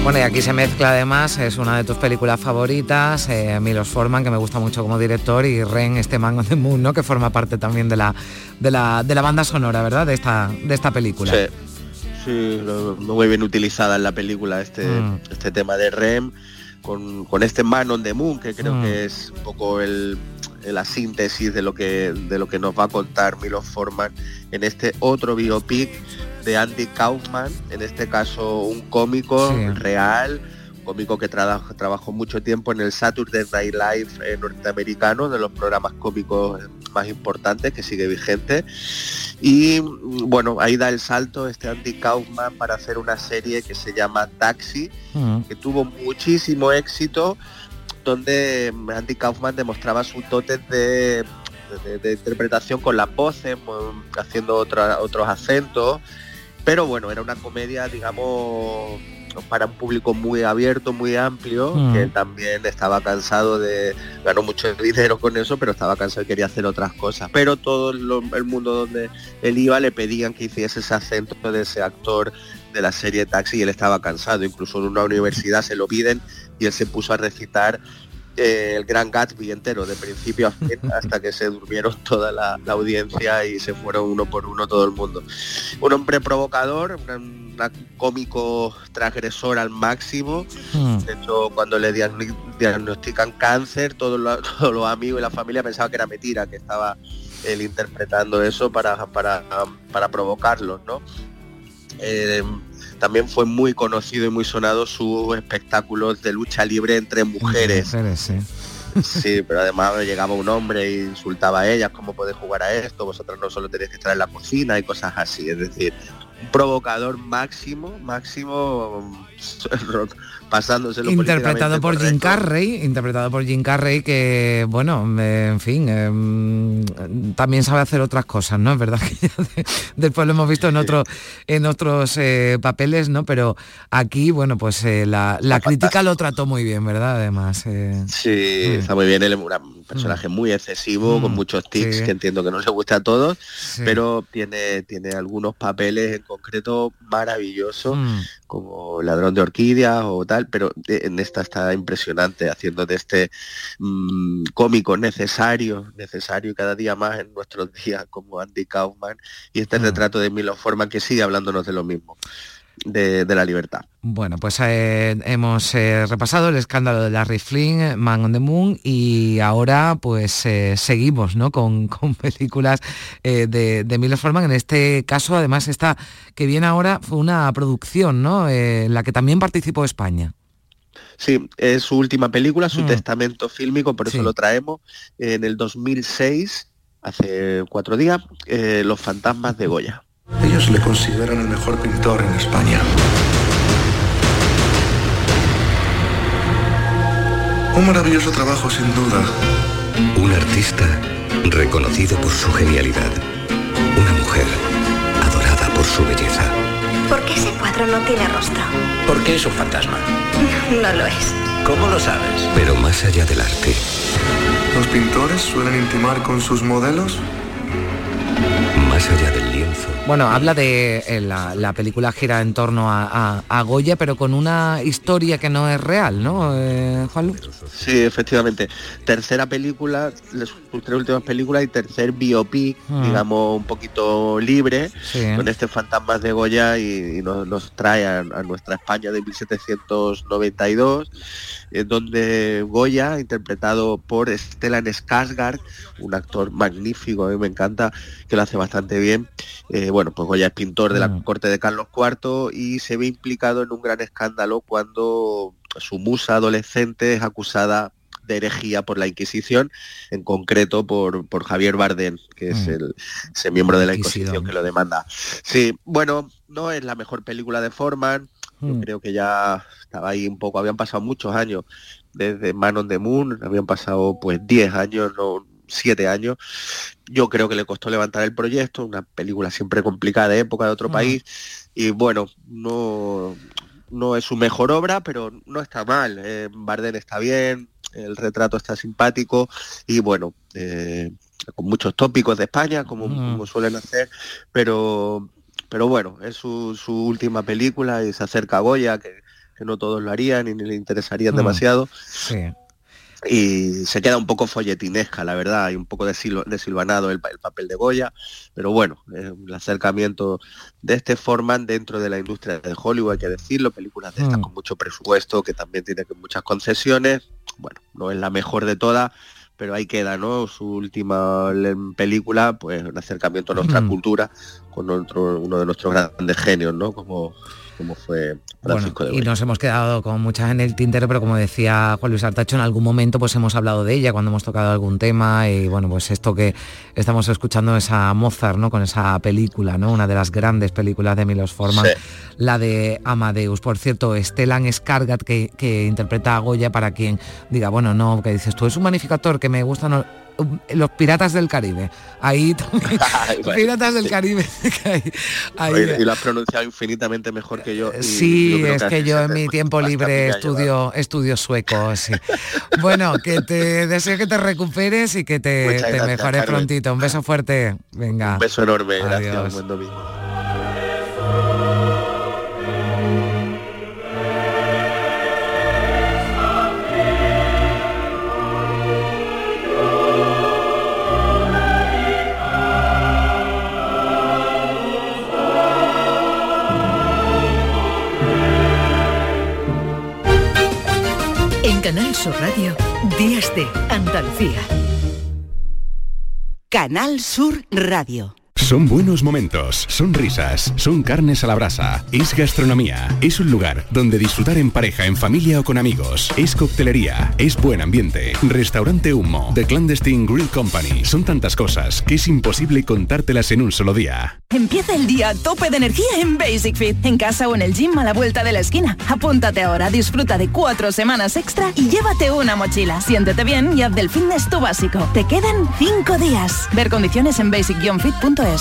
Bueno, y aquí se mezcla además, es una de tus películas favoritas, eh, Milos Forman, que me gusta mucho como director, y Ren, este Man on the Moon, ¿no? que forma parte también de la, de la, de la banda sonora, ¿verdad? De esta, de esta película. Sí, sí muy bien utilizada en la película este, mm. este tema de Rem, con, con, este Man on the Moon, que creo mm. que es un poco el, la síntesis de lo que de lo que nos va a contar Milos Forman en este otro biopic de Andy Kaufman, en este caso un cómico real, cómico que trabajó mucho tiempo en el Saturday Night Live eh, norteamericano, de los programas cómicos más importantes, que sigue vigente. Y bueno, ahí da el salto este Andy Kaufman para hacer una serie que se llama Taxi, que tuvo muchísimo éxito, donde Andy Kaufman demostraba su tote de, interpretación con la voces, haciendo otros acentos. Pero bueno, era una comedia, digamos, para un público muy abierto, muy amplio, mm. que también estaba cansado de, ganó mucho dinero con eso, pero estaba cansado y quería hacer otras cosas. Pero todo el mundo donde él iba le pedían que hiciese ese acento de ese actor de la serie Taxi y él estaba cansado. Incluso en una universidad se lo piden y él se puso a recitar eh, el Gran Gatsby entero, de principio a fin, hasta que se durmieron toda la, audiencia y se fueron uno por uno todo el mundo. Un hombre provocador, un, cómico transgresor al máximo. Hmm. De hecho, cuando le diagnostican cáncer, todos los, amigos y la familia pensaban que era mentira, que estaba él interpretando eso para, para, para provocarlos, ¿no? Eh, también fue muy conocido y muy sonado sus espectáculos de lucha libre entre mujeres. sí. pero además llegaba un hombre e insultaba a ellas, ¿cómo podés jugar a esto? Vosotros no solo tenéis que estar en la cocina y cosas así. Es decir, provocador máximo, máximo pasándose interpretado por Jim Carrey interpretado por Jim Carrey que bueno en fin em, también sabe hacer otras cosas no es verdad que después lo hemos visto en otros en otros eh, papeles no pero aquí bueno pues eh, la, crítica lo trató muy bien verdad además eh. sí está muy bien él un personaje mm. muy excesivo con mm, muchos tics que entiendo que no le gusta a todos pero tiene tiene algunos papeles en concreto maravillosos mm. como ladrón de orquídeas o tal pero en esta está impresionante, haciendo de este mm, cómico necesario, necesario cada día más en nuestros días, como Andy Kaufman, y este retrato de Milo Forman que sigue hablándonos de lo mismo. De, la libertad. Bueno, pues eh, hemos eh, repasado el escándalo de Larry Flynn, Man on the Moon, y ahora pues eh, seguimos ¿no? con, películas de, de Milo Forman. En este caso, además, esta que viene ahora fue una producción ¿no? en la que también participó España. Sí, es su última película, su mm. testamento fílmico, por eso lo traemos. En el 2006, hace cuatro días, Los fantasmas de Goya. Ellos le consideran el mejor pintor en España. Un maravilloso trabajo, sin duda. Un artista reconocido por su genialidad. Una mujer adorada por su belleza. ¿Por qué ese cuadro no tiene rostro? Porque es un fantasma. No lo es. ¿Cómo lo sabes? Pero más allá del arte. ¿Los pintores suelen intimar con sus modelos? Más allá del lienzo. Bueno, habla de eh, la, película gira en torno a, Goya, pero con una historia que no es real, ¿no, eh, Juan Sí, efectivamente. Tercera película, sus tres últimas películas y tercer biopic, ah. digamos, un poquito libre, con este Fantasmas de Goya y, nos, trae a, nuestra España de 1792, en donde Goya, interpretado por Stellan Skarsgård, un actor magnífico, a mí me encanta, que lo hace bastante bien. Eh, bueno, pues Goya es pintor de la mm. corte de Carlos IV y se ve implicado en un gran escándalo cuando su musa adolescente es acusada de herejía por la Inquisición, en concreto por, por Javier Bardem, que es mm. el, ese miembro de la Inquisición que lo demanda. Sí, bueno, no es la mejor película de Forman, yo mm. creo que ya estaba ahí un poco, habían pasado muchos años desde Man on the Moon, habían pasado pues 10 años, no, siete años. Yo creo que le costó levantar el proyecto, una película siempre complicada de época de otro país. Y bueno, no, no es su mejor obra, pero no está mal. Eh, Barden está bien, el retrato está simpático y bueno, eh, con muchos tópicos de España, como, suelen hacer, pero pero bueno, es su, última película y se acerca a Goya, que, no todos lo harían y ni le interesarían demasiado. Sí y se queda un poco folletinesca, la verdad, hay un poco de, silvanado el, papel de Goya, pero bueno, el acercamiento de este Forman dentro de la industria de Hollywood, hay que decirlo, películas de estas mm. con mucho presupuesto, que también tiene muchas concesiones, bueno, no es la mejor de todas, pero ahí queda, ¿no? Su última película, pues un acercamiento a nuestra cultura con otro, uno de nuestros grandes genios, ¿no? Como como fue Francisco Y nos hemos quedado con muchas en el tintero, pero como decía Juan Luis Artacho, en algún momento pues hemos hablado de ella cuando hemos tocado algún tema y bueno, pues esto que estamos escuchando es a Mozart, ¿no? Con esa película, ¿no? Una de las grandes películas de Milos Forman, la de Amadeus. Por cierto, Stellan Skargat, que, que interpreta a Goya para quien diga, bueno, no, que dices tú, es un magnificador que me gusta, no, los piratas del Caribe. Ahí también. piratas del Caribe. y lo has pronunciado infinitamente mejor que yo. sí, es que, yo en mi tiempo libre estudio, estudio sueco. bueno, que te deseo que te recuperes y que te, mejores prontito. Un beso fuerte. Venga. Un beso enorme. Gracias. Buen domingo. Canal Sur Radio, Días de Andalucía. Canal Sur Radio. Son buenos momentos, son risas, son carnes a la brasa, es gastronomía, es un lugar donde disfrutar en pareja, en familia o con amigos, es coctelería, es buen ambiente, restaurante humo, The Clandestine Grill Company, son tantas cosas que es imposible contártelas en un solo día. Empieza el día a tope de energía en Basic Fit, en casa o en el gym a la vuelta de la esquina. Apúntate ahora, disfruta de cuatro semanas extra y llévate una mochila. Siéntete bien y haz del fitness tu básico. Te quedan cinco días. Ver condiciones en basic-fit.es.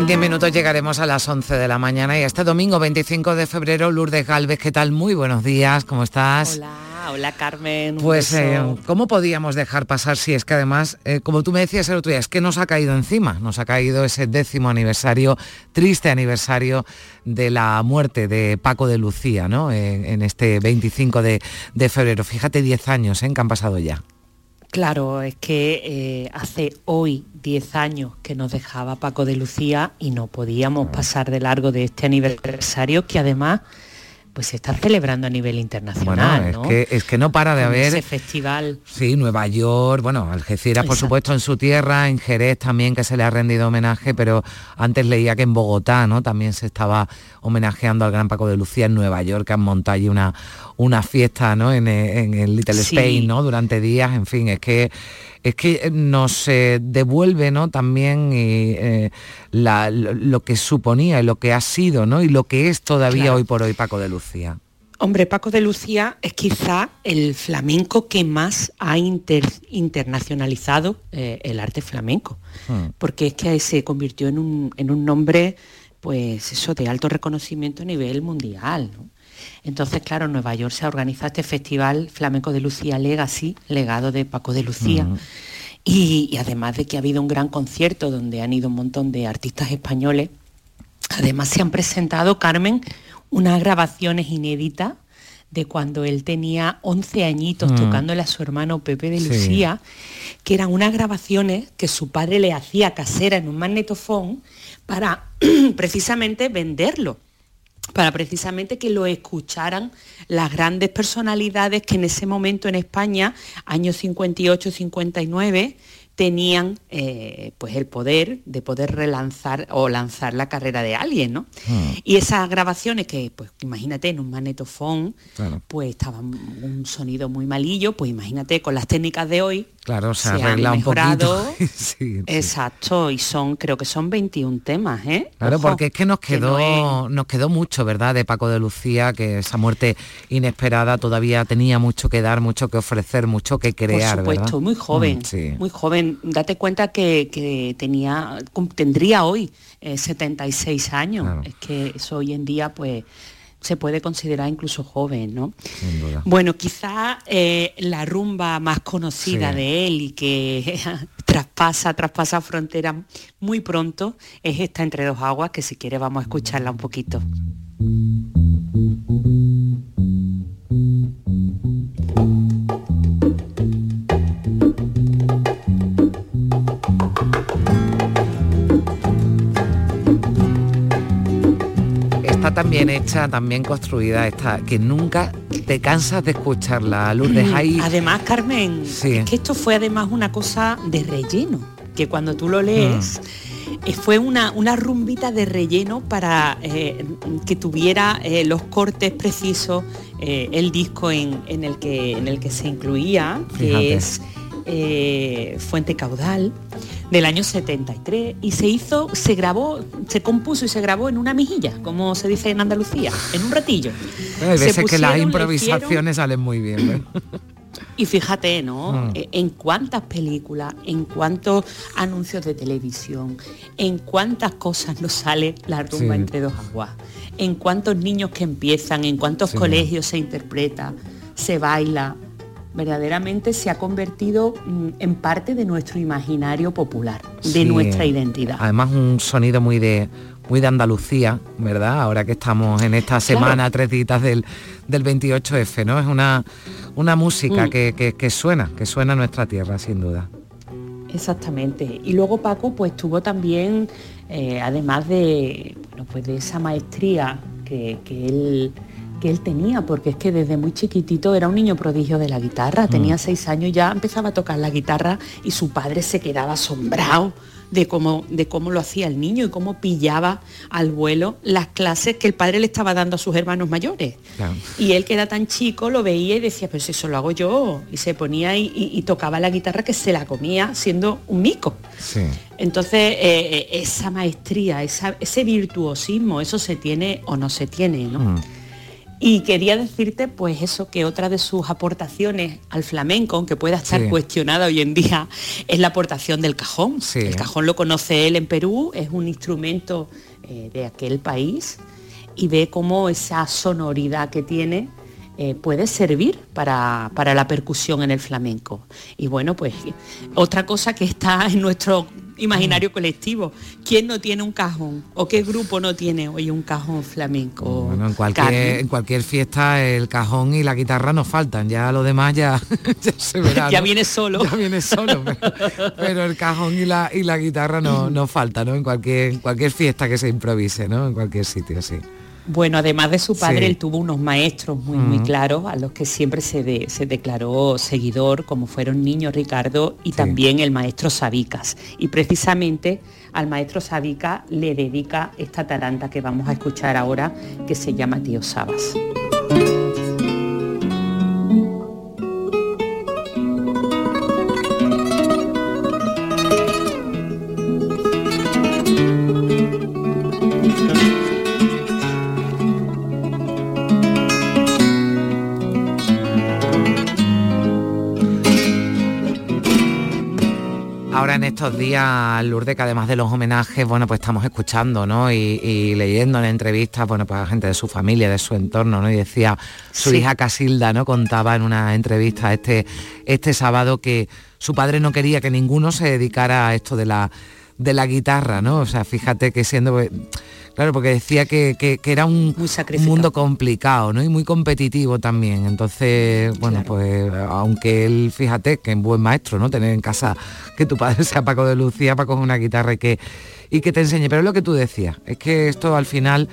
En 10 minutos llegaremos a las 11 de la mañana y este domingo 25 de febrero, Lourdes Galvez, ¿qué tal? Muy buenos días, ¿cómo estás? Hola, hola Carmen. Pues, eh, ¿cómo podíamos dejar pasar si es que además, eh, como tú me decías el otro día, es que nos ha caído encima, nos ha caído ese décimo aniversario, triste aniversario de la muerte de Paco de Lucía, ¿no? En, este 25 de, febrero. Fíjate, 10 años ¿eh? que han pasado ya. Claro, es que eh, hace hoy 10 años que nos dejaba Paco de Lucía y no podíamos pasar de largo de este aniversario que además pues se está celebrando a nivel internacional. Bueno, es, que, es que no para de haber... Ese festival. Sí, Nueva York, bueno, Algeciras por supuesto en su tierra, en Jerez también que se le ha rendido homenaje, pero antes leía que en Bogotá, ¿no? También se estaba homenajeando al gran Paco de Lucía en Nueva York, que han montado allí una, una fiesta, ¿no? En, el Little Spain, ¿no? Durante días, en fin, es que es que eh, nos eh, devuelve ¿no? también eh, lo, que suponía y lo que ha sido ¿no? y lo que es todavía hoy por hoy Paco de Lucía. Hombre, Paco de Lucía es quizá el flamenco que más ha internacionalizado el arte flamenco, hmm. porque es que se convirtió en un, en un nombre pues eso, de alto reconocimiento a nivel mundial. Entonces, claro, en Nueva York se organiza este festival Flamenco de Lucía Legacy, legado de Paco de Lucía. y, además de que ha habido un gran concierto donde han ido un montón de artistas españoles, además se han presentado, Carmen, unas grabaciones inéditas de cuando él tenía 11 añitos mm. tocándole a su hermano Pepe de Lucía, que eran unas grabaciones que su padre le hacía casera en un magnetofón para precisamente venderlo para precisamente que lo escucharan las grandes personalidades que en ese momento en España, años 58-59, tenían eh, pues el poder de poder relanzar o lanzar la carrera de alguien, ¿no? Hmm. Y esas grabaciones que, pues imagínate, en un magnetofón, pues estaba un sonido muy malillo, pues imagínate con las técnicas de hoy, Claro, se, arregla un poquito. Exacto, y son, creo que son 21 temas, ¿eh? Claro, porque es que nos quedó, nos quedó mucho, ¿verdad? De Paco de Lucía, que esa muerte inesperada todavía tenía mucho que dar, mucho que ofrecer, mucho que crear. Por supuesto, muy joven, mm, muy joven. Date cuenta que, tenía, tendría hoy 76 eh, años. Es que eso hoy en día, pues se puede considerar incluso joven, ¿no? Bueno, quizá eh, la rumba más conocida de él y que traspasa, traspasa fronteras muy pronto, es esta Entre dos aguas, que si quiere vamos a escucharla un poquito. Está también hecha, también construida, está, que nunca te cansas de escucharla, Lourdes. Mm, ahí... Además, Carmen, es que esto fue además una cosa de relleno, que cuando tú lo lees... Mm. Eh, fue una, una, rumbita de relleno para eh, que tuviera eh, los cortes precisos el disco en, el que, en el que se incluía, que es Fuente Caudal del año 73 y se hizo, se grabó, se compuso y se grabó en una mijilla, como se dice en Andalucía, en un ratillo. Hay veces que las improvisaciones salen muy bien. Y fíjate, ¿no? Mm. E, en cuántas películas, en cuántos anuncios de televisión, en cuántas cosas nos sale la rumba entre dos aguas, en cuántos niños que empiezan, en cuántos colegios se interpreta, se baila, verdaderamente se ha convertido mm, en parte de nuestro imaginario popular, de nuestra identidad. Además un sonido muy de muy de Andalucía, ¿verdad? Ahora que estamos en esta semana, tres días del, del 28F, ¿no? Es una, una música mm. que, suena, que suena a nuestra tierra, sin duda. Exactamente. Y luego Paco pues tuvo también, eh, además de, pues de esa maestría que, que él que él tenía, porque es que desde muy chiquitito era un niño prodigio de la guitarra, tenía mm. seis años y ya empezaba a tocar la guitarra y su padre se quedaba asombrado de cómo, de cómo lo hacía el niño y cómo pillaba al vuelo las clases que el padre le estaba dando a sus hermanos mayores. Y él que era tan chico lo veía y decía, pues eso lo hago yo. Y se ponía y, tocaba la guitarra que se la comía siendo un mico. Entonces, eh, eh, esa maestría, ese virtuosismo, eso se tiene o no se tiene, ¿no? Mm. Y quería decirte, pues eso, que otra de sus aportaciones al flamenco, aunque pueda estar cuestionada hoy en día, es la aportación del cajón. El cajón lo conoce él en Perú, es un instrumento eh, de aquel país y ve cómo esa sonoridad que tiene eh, puede servir para, para, la percusión en el flamenco. Y bueno, pues otra cosa que está en nuestro imaginario colectivo. ¿Quién no tiene un cajón? ¿O qué grupo no tiene hoy un cajón flamenco? Bueno, en cualquier, en cualquier fiesta el cajón y la guitarra nos faltan, ya lo demás ya, se verá. ya viene solo. Ya viene solo, pero, el cajón y la, y la guitarra no, no falta, ¿no? En cualquier, cualquier fiesta que se improvise, ¿no? En cualquier sitio, sí. Bueno, además de su padre, él tuvo unos maestros muy, muy claros a los que siempre se, declaró seguidor, como fueron Niño Ricardo y también el maestro Sabicas. Y precisamente al maestro Sabica le dedica esta taranta que vamos a escuchar ahora, que se llama Tío Sabas. Estos días, Lourdes, que además de los homenajes, bueno, pues estamos escuchando, ¿no? Y, leyendo en entrevistas, bueno, pues a gente de su familia, de su entorno, ¿no? Y decía su hija Casilda, ¿no? Contaba en una entrevista este, este sábado que su padre no quería que ninguno se dedicara a esto de la, de la guitarra, ¿no? O sea, fíjate que siendo Claro, porque decía que, era un, mundo complicado, ¿no? Y muy competitivo también. Entonces, bueno, pues aunque él, fíjate, que es buen maestro, ¿no? Tener en casa que tu padre sea Paco de Lucía para coger una guitarra y que, y que te enseñe. Pero es lo que tú decías, es que esto al final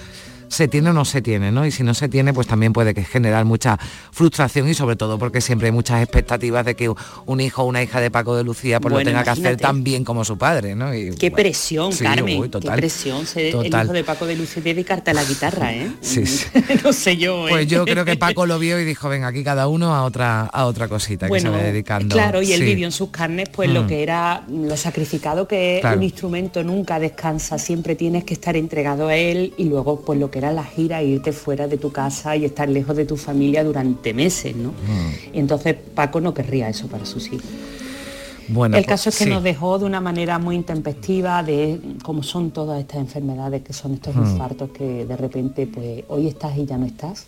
se tiene o no se tiene, ¿no? Y si no se tiene, pues también puede que generar mucha frustración y sobre todo porque siempre hay muchas expectativas de que un hijo o una hija de Paco de Lucía pues lo tenga que hacer tan bien como su padre, ¿no? qué presión, Carmen, qué presión el hijo de Paco de Lucía dedicarte a la guitarra, ¿eh? Sí, no sé yo. ¿eh? Pues yo creo que Paco lo vio y dijo, venga, aquí cada uno a otra a otra cosita que se va dedicando. Claro, y él vivió en sus carnes pues lo mm. que era lo sacrificado que un instrumento nunca descansa, siempre tienes que estar entregado a él y luego pues lo que era la gira, irte fuera de tu casa y estar lejos de tu familia durante meses, ¿no? Mm. Y entonces Paco no querría eso para sus hijos. Bueno, el pues, caso es que nos dejó de una manera muy intempestiva de cómo son todas estas enfermedades, que son estos mm. infartos que de repente pues hoy estás y ya no estás.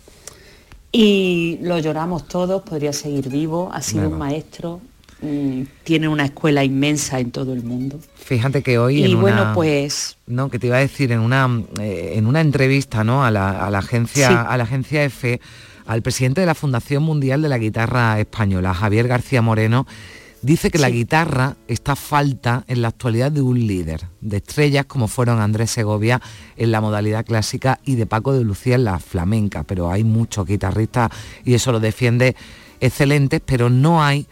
Y lo lloramos todos, podría seguir vivo, ha sido un maestro, mm, tiene una escuela inmensa en todo el mundo. Fíjate que hoy y bueno, pues no, que te iba a decir en una eh, en una entrevista, ¿no? A la, agencia a la agencia EFE, al presidente de la Fundación Mundial de la Guitarra Española, Javier García Moreno, Dice que la guitarra está falta en la actualidad de un líder, de estrellas como fueron Andrés Segovia en la modalidad clásica y de Paco de Lucía en la flamenca, pero hay muchos guitarristas y eso lo defiende excelentes, pero no hay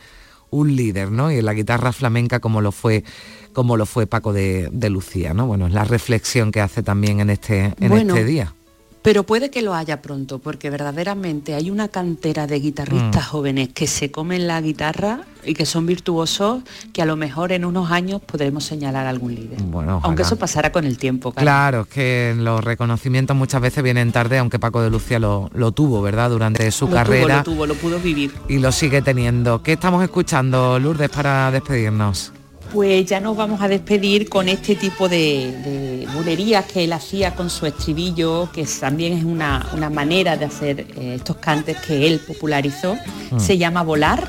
un líder, ¿no? Y en la guitarra flamenca como lo fue como lo fue Paco de, Lucía, ¿no? Bueno, es la reflexión que hace también en este, en este día. Pero puede que lo haya pronto, porque verdaderamente hay una cantera de guitarristas mm. jóvenes que se comen la guitarra y que son virtuosos, que a lo mejor en unos años podremos señalar algún líder. Bueno, aunque eso pasará con el tiempo. Claro, es que los reconocimientos muchas veces vienen tarde, aunque Paco de Lucía lo, tuvo, ¿verdad? Durante su carrera. lo tuvo, lo pudo vivir. Y lo sigue teniendo. ¿Qué estamos escuchando, Lourdes, para despedirnos? Pues ya nos vamos a despedir con este tipo de, bulerías que él hacía con su estribillo, que también es una, manera de hacer eh, estos cantes que él popularizó. Mm. Se llama Volar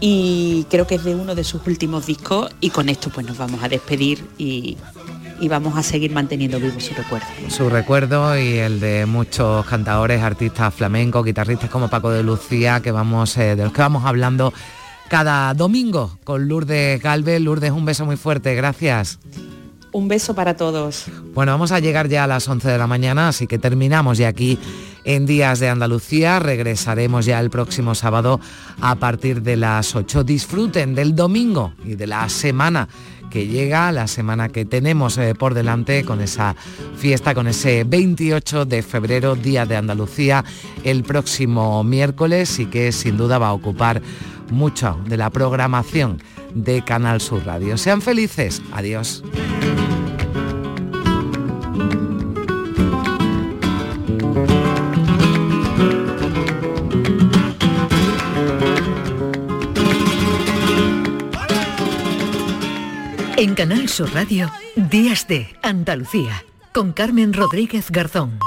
y creo que es de uno de sus últimos discos y con esto pues nos vamos a despedir y, vamos a seguir manteniendo vivo su recuerdo. Su recuerdo y el de muchos cantadores, artistas flamencos, guitarristas como Paco de Lucía, que vamos, eh, de los que vamos hablando cada domingo con Lourdes Galvez. Lourdes, un beso muy fuerte, gracias. Un beso para todos. Bueno, vamos a llegar ya a las 11 de la mañana, así que terminamos ya aquí en Días de Andalucía. Regresaremos ya el próximo sábado a partir de las 8. Disfruten del domingo y de la semana que llega, la semana que tenemos eh, por delante con esa fiesta, con ese 28 de febrero, Día de Andalucía, el próximo miércoles y que sin duda va a ocupar mucho de la programación de Canal Sur Radio. Sean felices. Adiós. En Canal Sur Radio, Días de Andalucía, con Carmen Rodríguez Garzón.